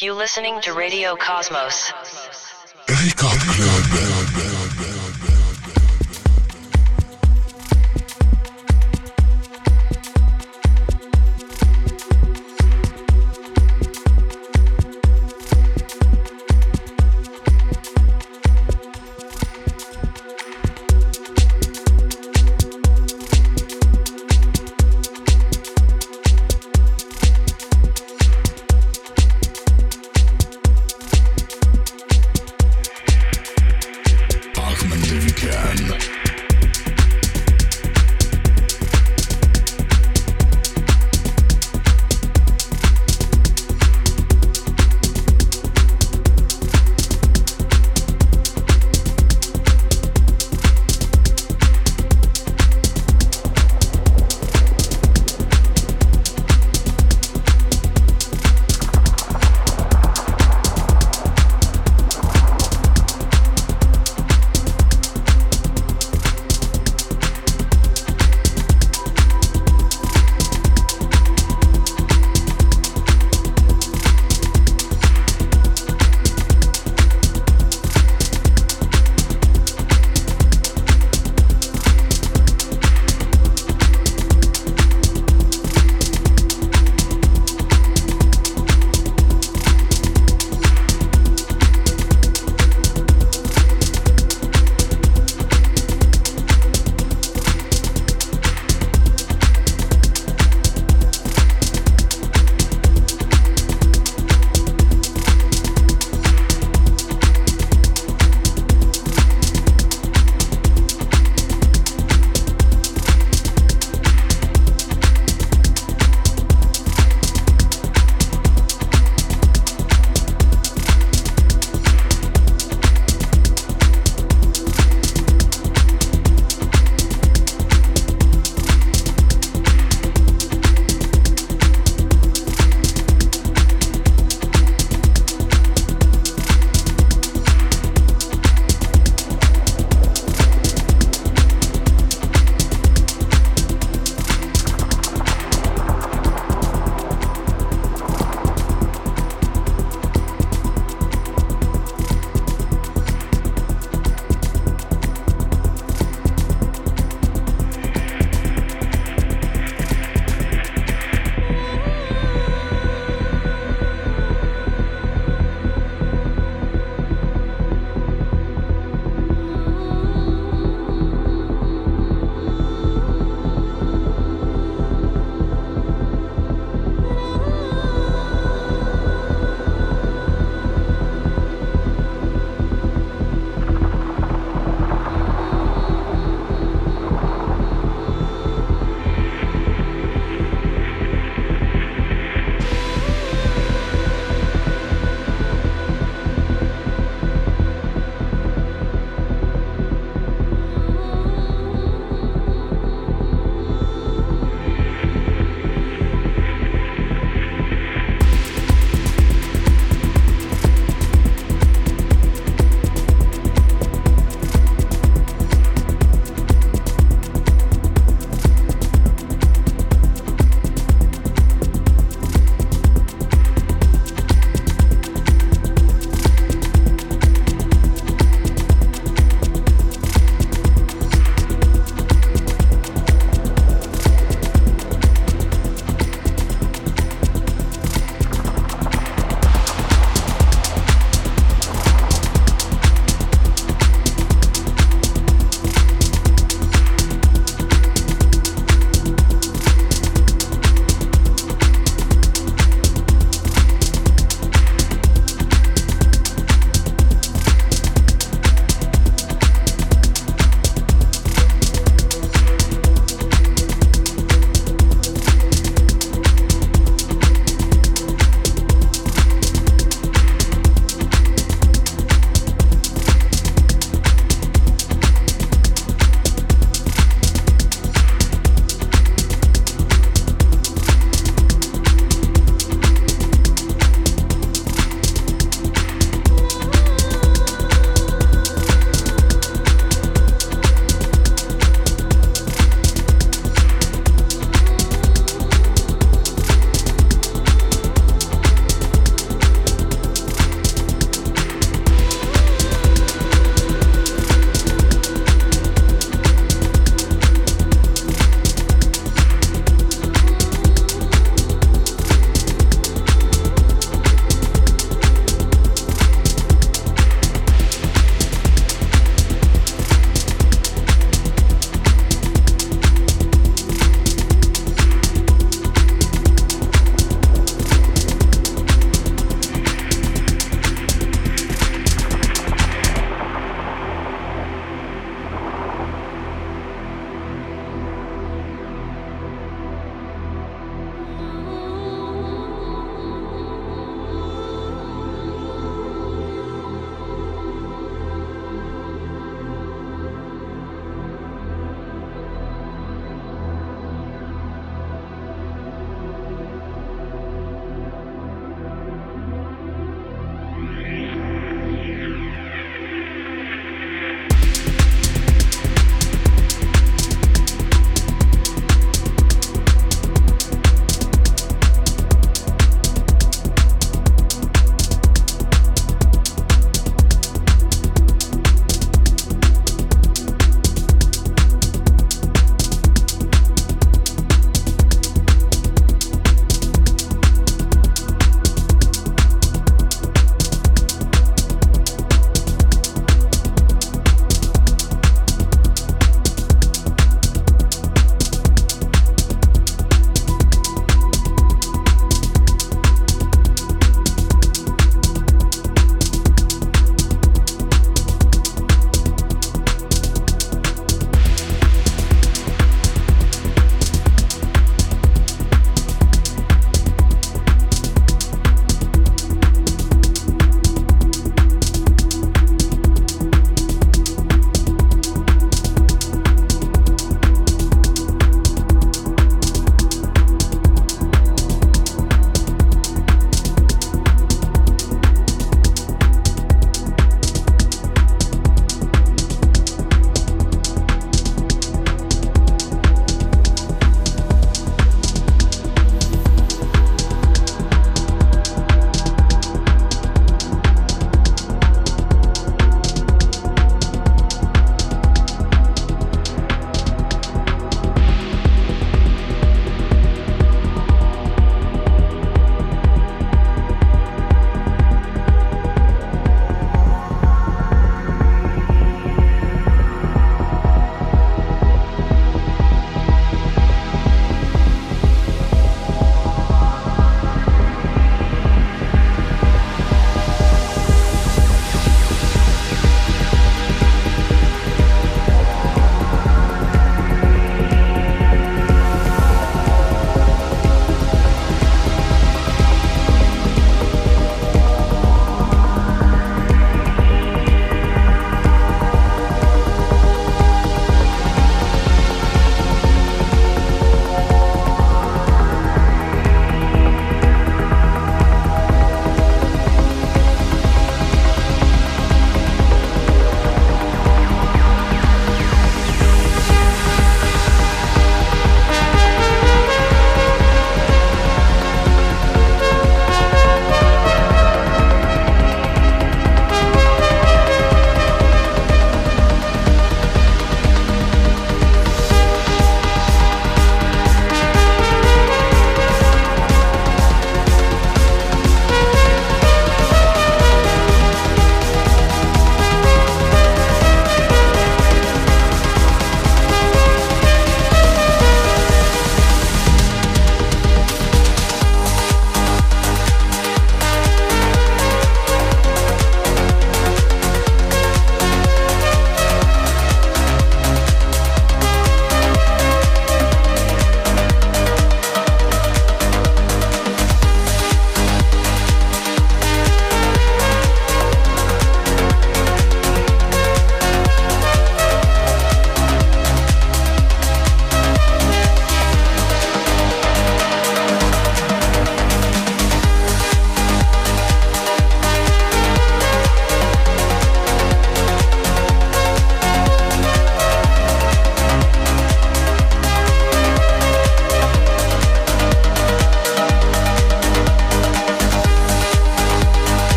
You listening to Radio Cosmos. Club.